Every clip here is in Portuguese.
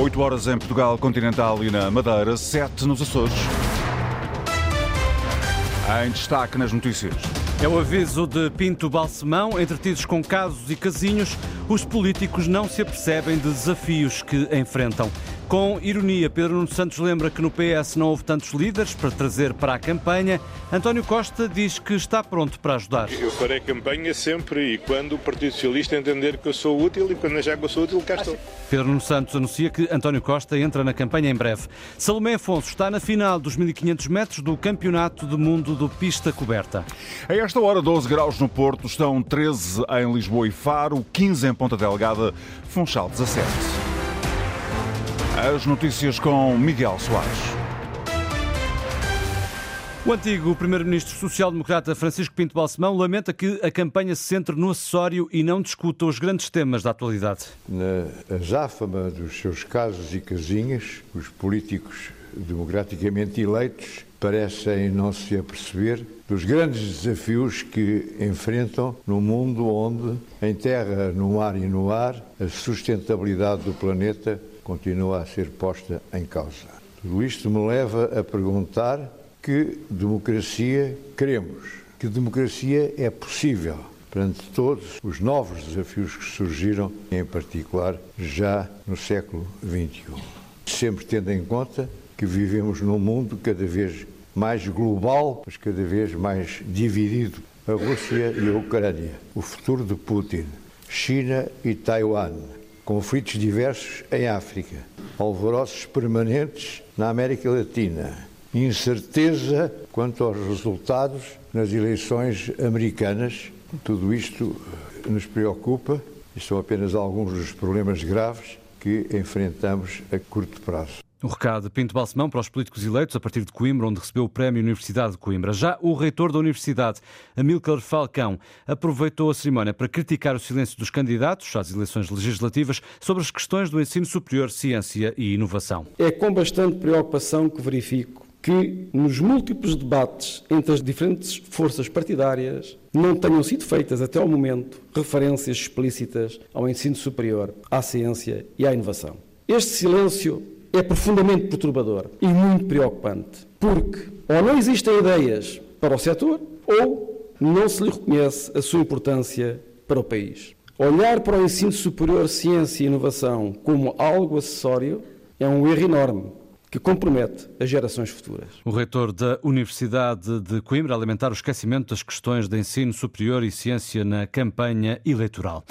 8 horas em Portugal continental e na Madeira, 7 nos Açores. Em destaque nas notícias. É o aviso de Pinto Balsemão. Entretidos com casos e casinhos, os políticos não se apercebem de desafios que enfrentam. Com ironia, Pedro Nuno Santos lembra que no PS não houve tantos líderes para trazer para a campanha. António Costa diz que está pronto para ajudar. Eu farei campanha sempre e quando o Partido Socialista entender que eu sou útil e quando achar que eu sou útil, cá estou. Pedro Nuno Santos anuncia que António Costa entra na campanha em breve. Salomé Afonso está na final dos 1500 metros do Campeonato do Mundo do Pista Coberta. A esta hora, 12 graus no Porto, estão 13 em Lisboa e Faro, 15 em Ponta Delgada, Funchal 17. As notícias com Miguel Soares. O antigo primeiro-ministro social-democrata Francisco Pinto Balsemão lamenta que a campanha se centre no acessório e não discuta os grandes temas da atualidade. Na azáfama dos seus casos e casinhas, os políticos democraticamente eleitos parecem não se aperceber dos grandes desafios que enfrentam no mundo onde, em terra, no mar e no ar, a sustentabilidade do planeta continua a ser posta em causa. Tudo isto me leva a perguntar que democracia queremos, que democracia é possível perante todos os novos desafios que surgiram, em particular já no século XXI. Sempre tendo em conta que vivemos num mundo cada vez mais global, mas cada vez mais dividido. A Rússia e a Ucrânia, o futuro de Putin, China e Taiwan, conflitos diversos em África, alvoroços permanentes na América Latina, incerteza quanto aos resultados nas eleições americanas. Tudo isto nos preocupa e são apenas alguns dos problemas graves que enfrentamos a curto prazo. O recado de Pinto Balsemão para os políticos eleitos a partir de Coimbra, onde recebeu o prémio Universidade de Coimbra. Já o reitor da Universidade, Amílcar Falcão, aproveitou a cerimónia para criticar o silêncio dos candidatos às eleições legislativas sobre as questões do ensino superior, ciência e inovação. É com bastante preocupação que verifico que nos múltiplos debates entre as diferentes forças partidárias não tenham sido feitas até ao momento referências explícitas ao ensino superior, à ciência e à inovação. Este silêncio é profundamente perturbador e muito preocupante, porque ou não existem ideias para o setor ou não se lhe reconhece a sua importância para o país. Olhar para o ensino superior, ciência e inovação como algo acessório é um erro enorme que compromete as gerações futuras. O reitor da Universidade de Coimbra a lamentar o esquecimento das questões de ensino superior e ciência na campanha eleitoral.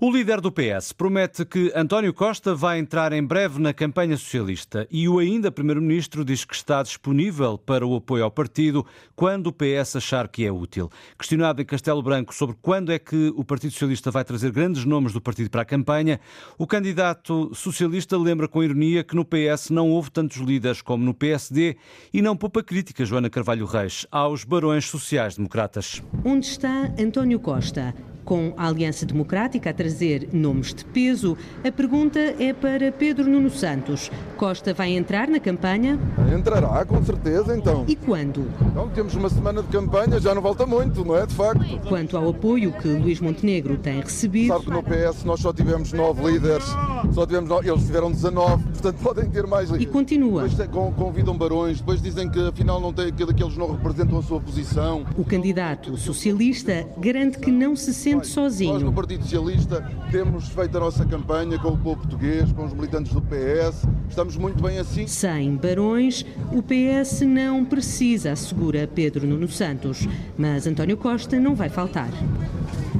O líder do PS promete que António Costa vai entrar em breve na campanha socialista e o ainda primeiro-ministro diz que está disponível para o apoio ao partido quando o PS achar que é útil. Questionado em Castelo Branco sobre quando é que o Partido Socialista vai trazer grandes nomes do partido para a campanha, o candidato socialista lembra com ironia que no PS não houve tantos líderes como no PSD e não poupa crítica, Joana Carvalho Reis, aos barões sociais-democratas. Onde está António Costa? Com a Aliança Democrática a trazer nomes de peso, a pergunta é para Pedro Nuno Santos. Costa vai entrar na campanha? Entrará, com certeza, então. E quando? Então, temos uma semana de campanha, já não volta muito, não é? De facto. Quanto ao apoio que Luís Montenegro tem recebido. Sabe que no PS nós só tivemos nove líderes, só tivemos nove, eles tiveram 19, portanto podem ter mais. E continua. Depois convidam barões, depois dizem que afinal não tem, que aqueles não representam a sua posição. O candidato socialista garante que não se sente sente sozinho. Nós, no Partido Socialista, temos feito a nossa campanha com o povo português, com os militantes do PS. Estamos muito bem assim. Sem barões, o PS não precisa, assegura Pedro Nuno Santos. Mas António Costa não vai faltar.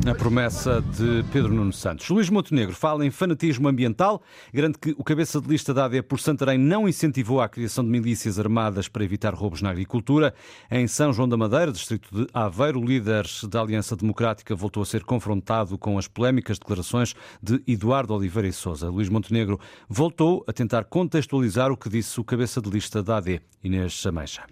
A promessa de Pedro Nuno Santos. Luís Montenegro fala em fanatismo ambiental, garante que o cabeça de lista da AD por Santarém não incentivou a criação de milícias armadas para evitar roubos na agricultura. Em São João da Madeira, distrito de Aveiro, o líder da Aliança Democrática voltou a ser confrontado com as polémicas declarações de Eduardo Oliveira e Souza. Luís Montenegro voltou a tentar contextualizar o que disse o cabeça de lista da AD, Inês Chamecha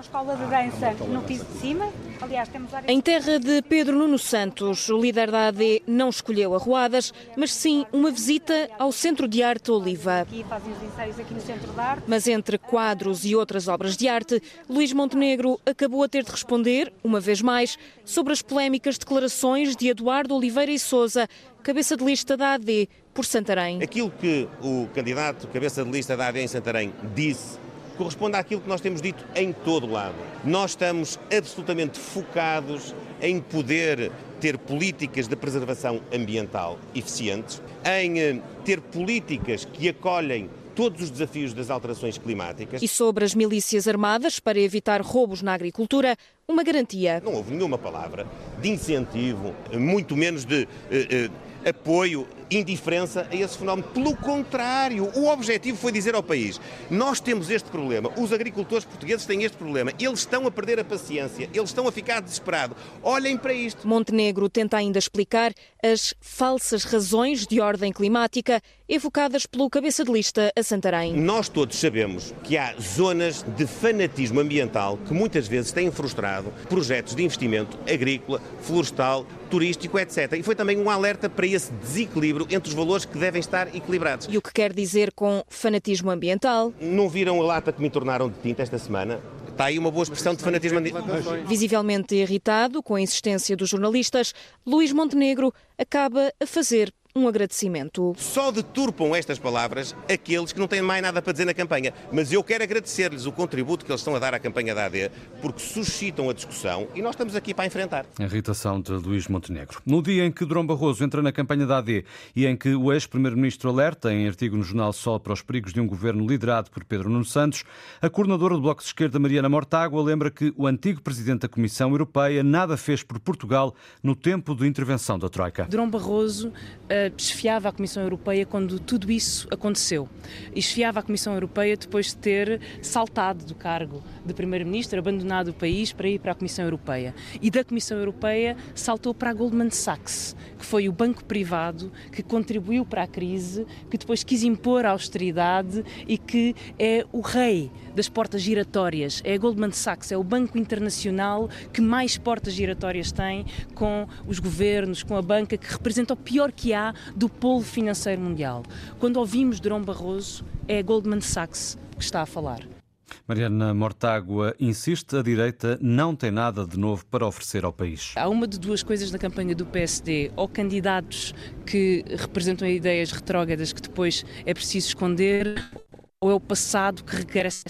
escola de dança no piso de cima. Aliás, temos área... Em terra de Pedro Nuno Santos, o líder da AD não escolheu arruadas, mas sim uma visita ao Centro de Arte Oliva. Aqui fazem os ensaios aqui no Centro de Arte. Mas entre quadros e outras obras de arte, Luís Montenegro acabou a ter de responder, uma vez mais, sobre as polémicas declarações de Eduardo Oliveira e Souza, cabeça de lista da AD, por Santarém. Aquilo que o candidato cabeça de lista da AD em Santarém disse corresponde àquilo que nós temos dito em todo o lado. Nós estamos absolutamente focados em poder ter políticas de preservação ambiental eficientes, em eh, ter políticas que acolhem todos os desafios das alterações climáticas. E sobre as milícias armadas para evitar roubos na agricultura, uma garantia. Não houve nenhuma palavra de incentivo, muito menos de eh, eh, apoio indiferença a esse fenómeno. Pelo contrário, o objetivo foi dizer ao país: nós temos este problema, os agricultores portugueses têm este problema, eles estão a perder a paciência, eles estão a ficar desesperados. Olhem para isto. Montenegro tenta ainda explicar as falsas razões de ordem climática evocadas pelo cabeça de lista a Santarém. Nós todos sabemos que há zonas de fanatismo ambiental que muitas vezes têm frustrado projetos de investimento agrícola, florestal, turístico, etc. E foi também um alerta para esse desequilíbrio entre os valores que devem estar equilibrados. E o que quer dizer com fanatismo ambiental? Não viram a lata que me tornaram de tinta esta semana? Está aí uma boa expressão de fanatismo ambiental. Visivelmente irritado com a insistência dos jornalistas, Luís Montenegro acaba a fazer um agradecimento. Só deturpam estas palavras aqueles que não têm mais nada para dizer na campanha. Mas eu quero agradecer-lhes o contributo que eles estão a dar à campanha da AD, porque suscitam a discussão e nós estamos aqui para enfrentar. A irritação de Luís Montenegro. No dia em que Durão Barroso entra na campanha da AD e em que o ex-primeiro-ministro alerta, em artigo no jornal Sol, para os perigos de um governo liderado por Pedro Nuno Santos, a coordenadora do Bloco de Esquerda, Mariana Mortágua, lembra que o antigo presidente da Comissão Europeia nada fez por Portugal no tempo de intervenção da Troika. Durão Barroso uh esfiava a Comissão Europeia quando tudo isso aconteceu. E esfiava a Comissão Europeia depois de ter saltado do cargo de Primeiro-Ministro, abandonado o país para ir para a Comissão Europeia. E da Comissão Europeia saltou para a Goldman Sachs, que foi o banco privado que contribuiu para a crise, que depois quis impor a austeridade e que é o rei das portas giratórias. É a Goldman Sachs, é o banco internacional que mais portas giratórias tem com os governos, com a banca, que representa o pior que há do polo financeiro mundial. Quando ouvimos Durão Barroso, é a Goldman Sachs que está a falar. Mariana Mortágua insiste, a direita não tem nada de novo para oferecer ao país. Há uma de duas coisas na campanha do PSD, ou candidatos que representam ideias retrógradas que depois é preciso esconder, ou é o passado que regressa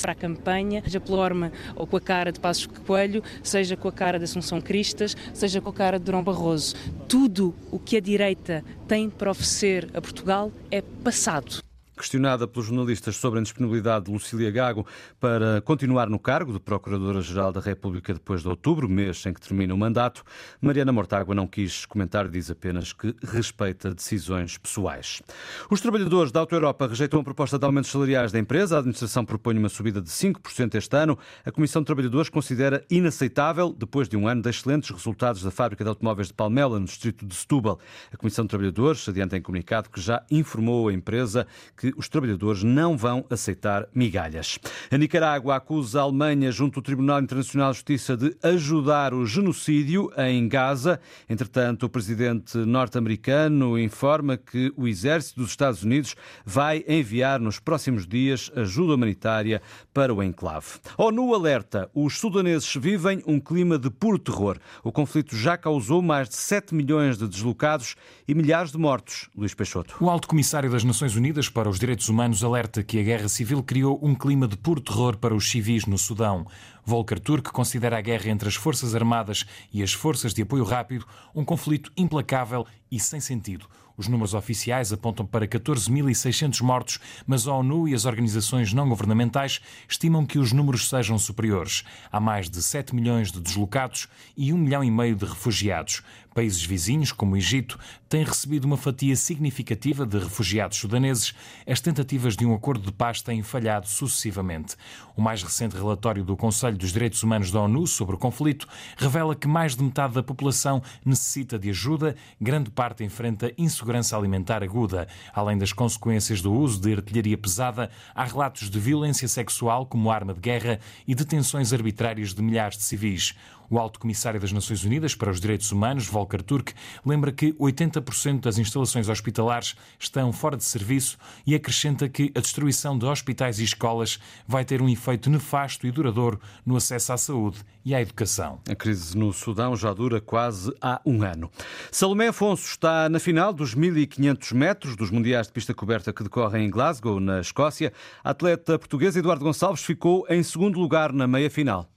para a campanha, seja pela forma ou com a cara de Passos Coelho, seja com a cara de Assunção Cristas, seja com a cara de Durão Barroso. Tudo o que a direita tem para oferecer a Portugal é passado. Questionada pelos jornalistas sobre a disponibilidade de Lucília Gago para continuar no cargo de Procuradora-Geral da República depois de outubro, mês em que termina o mandato, Mariana Mortágua não quis comentar, diz apenas que respeita decisões pessoais. Os trabalhadores da Auto Europa rejeitam a proposta de aumentos salariais da empresa. A administração propõe uma subida de 5% este ano. A Comissão de Trabalhadores considera inaceitável, depois de um ano de excelentes resultados da fábrica de automóveis de Palmela, no distrito de Setúbal. A Comissão de Trabalhadores adianta em comunicado que já informou a empresa que os trabalhadores não vão aceitar migalhas. A Nicarágua acusa a Alemanha junto ao Tribunal Internacional de Justiça de ajudar o genocídio em Gaza. Entretanto, o presidente norte-americano informa que o exército dos Estados Unidos vai enviar nos próximos dias ajuda humanitária para o enclave. ONU alerta: os sudaneses vivem um clima de puro terror. O conflito já causou mais de 7 milhões de deslocados e milhares de mortos. Luís Peixoto. O alto comissário das Nações Unidas para os Direitos Humanos alerta que a guerra civil criou um clima de puro terror para os civis no Sudão. Volker Turk considera a guerra entre as Forças Armadas e as Forças de Apoio Rápido um conflito implacável e sem sentido. Os números oficiais apontam para 14.600 mortos, mas a ONU e as organizações não governamentais estimam que os números sejam superiores. Há mais de 7 milhões de deslocados e 1 milhão e meio de refugiados. Países vizinhos, como o Egito, têm recebido uma fatia significativa de refugiados sudaneses. As tentativas de um acordo de paz têm falhado sucessivamente. O mais recente relatório do Conselho dos Direitos Humanos da ONU sobre o conflito revela que mais de metade da população necessita de ajuda, grande parte enfrenta insegurança alimentar aguda. Além das consequências do uso de artilharia pesada, há relatos de violência sexual como arma de guerra e detenções arbitrárias de milhares de civis. O Alto Comissário das Nações Unidas para os Direitos Humanos, Volker Turk, lembra que 80% das instalações hospitalares estão fora de serviço e acrescenta que a destruição de hospitais e escolas vai ter um efeito nefasto e duradouro no acesso à saúde e à educação. A crise no Sudão já dura quase há um ano. Salomé Afonso está na final dos 1500 metros dos Mundiais de Pista Coberta que decorrem em Glasgow, na Escócia. A atleta portuguesa Eduardo Gonçalves ficou em segundo lugar na meia-final.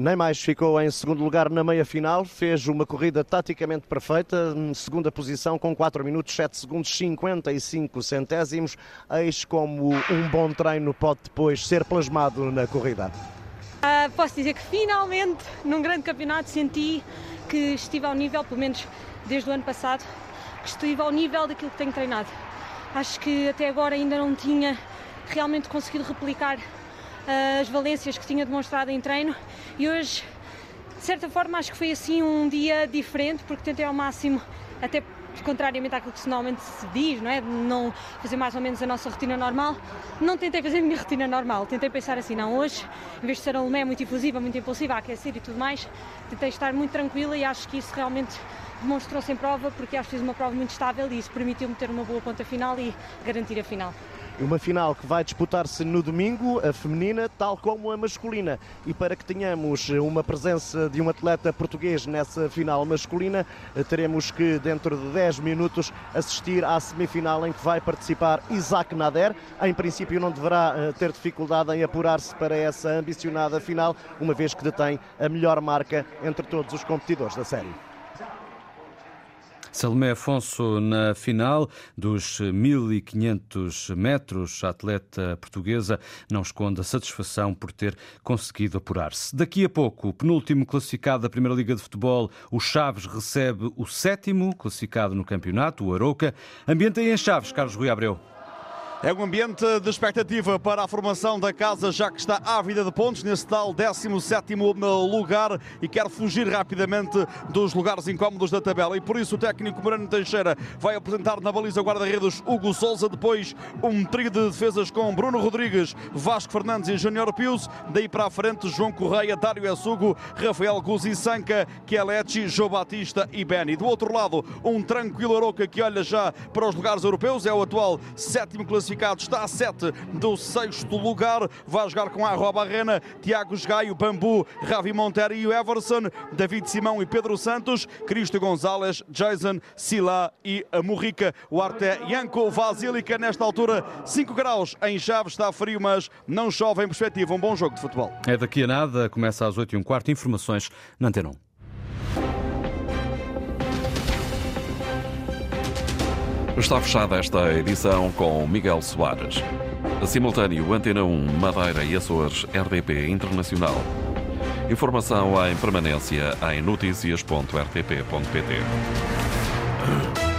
Nem mais ficou em segundo lugar na meia final, fez uma corrida taticamente perfeita, segunda posição com 4 minutos 7 segundos 55 centésimos, eis como um bom treino pode depois ser plasmado na corrida. Uh, posso dizer que finalmente num grande campeonato senti que estive ao nível, pelo menos desde o ano passado, que estive ao nível daquilo que tenho treinado. Acho que até agora ainda não tinha realmente conseguido replicar as valências que tinha demonstrado em treino e hoje, de certa forma, acho que foi assim um dia diferente porque tentei ao máximo, até contrariamente àquilo que normalmente se diz, não é? Não fazer mais ou menos a nossa rotina normal. Não tentei fazer a minha rotina normal. Tentei pensar assim, não, hoje, em vez de ser a Lomé muito efusiva, muito impulsiva, aquecer e tudo mais, tentei estar muito tranquila e acho que isso realmente demonstrou-se em prova, porque acho que fiz uma prova muito estável e isso permitiu-me ter uma boa ponta final e garantir a final. Uma final que vai disputar-se no domingo, a feminina, tal como a masculina. E para que tenhamos uma presença de um atleta português nessa final masculina, teremos que, dentro de 10 minutos, assistir à semifinal em que vai participar Isaac Nader. Em princípio, não deverá eh, ter dificuldade em apurar-se para essa ambicionada final, uma vez que detém a melhor marca entre todos os competidores da série. Salomé Afonso na final dos 1500 metros. A atleta portuguesa não esconde a satisfação por ter conseguido apurar-se. Daqui a pouco, o penúltimo classificado da Primeira Liga de Futebol, o Chaves, recebe o sétimo classificado no campeonato, o Arouca. Ambiente aí em Chaves, Carlos Rui Abreu. É um ambiente de expectativa para a formação da casa, já que está ávida de pontos nesse tal 17 lugar e quer fugir rapidamente dos lugares incómodos da tabela. E por isso o técnico Morano Teixeira vai apresentar na baliza guarda-redes Hugo Souza, depois um trio de defesas com Bruno Rodrigues, Vasco Fernandes e Júnior Pius. Daí para a frente, João Correia, Dário Assugo, Rafael Guzzi Sanca, Chieletti, João Batista e Beni. Do outro lado, um tranquilo Aroca que olha já para os lugares europeus, é o atual sétimo classificado classificado, está a 7 do sexto lugar. Vai jogar com Arroba Barrena, Tiago Gaio, Bambu, Ravi Montero e Everson, David Simão e Pedro Santos, Cristo Gonzalez, Jason, Sila e a Murrica. O arte é Janko Vasilica, nesta altura 5 graus em Chaves, está frio, mas não chove em perspectiva. Um bom jogo de futebol. É daqui a nada, começa às 8 e um quarto. Informações na Antena 1. Está fechada esta edição com Miguel Soares. A simultâneo Antena 1, Madeira e Açores, RDP Internacional. Informação em permanência em notícias.rtp.pt.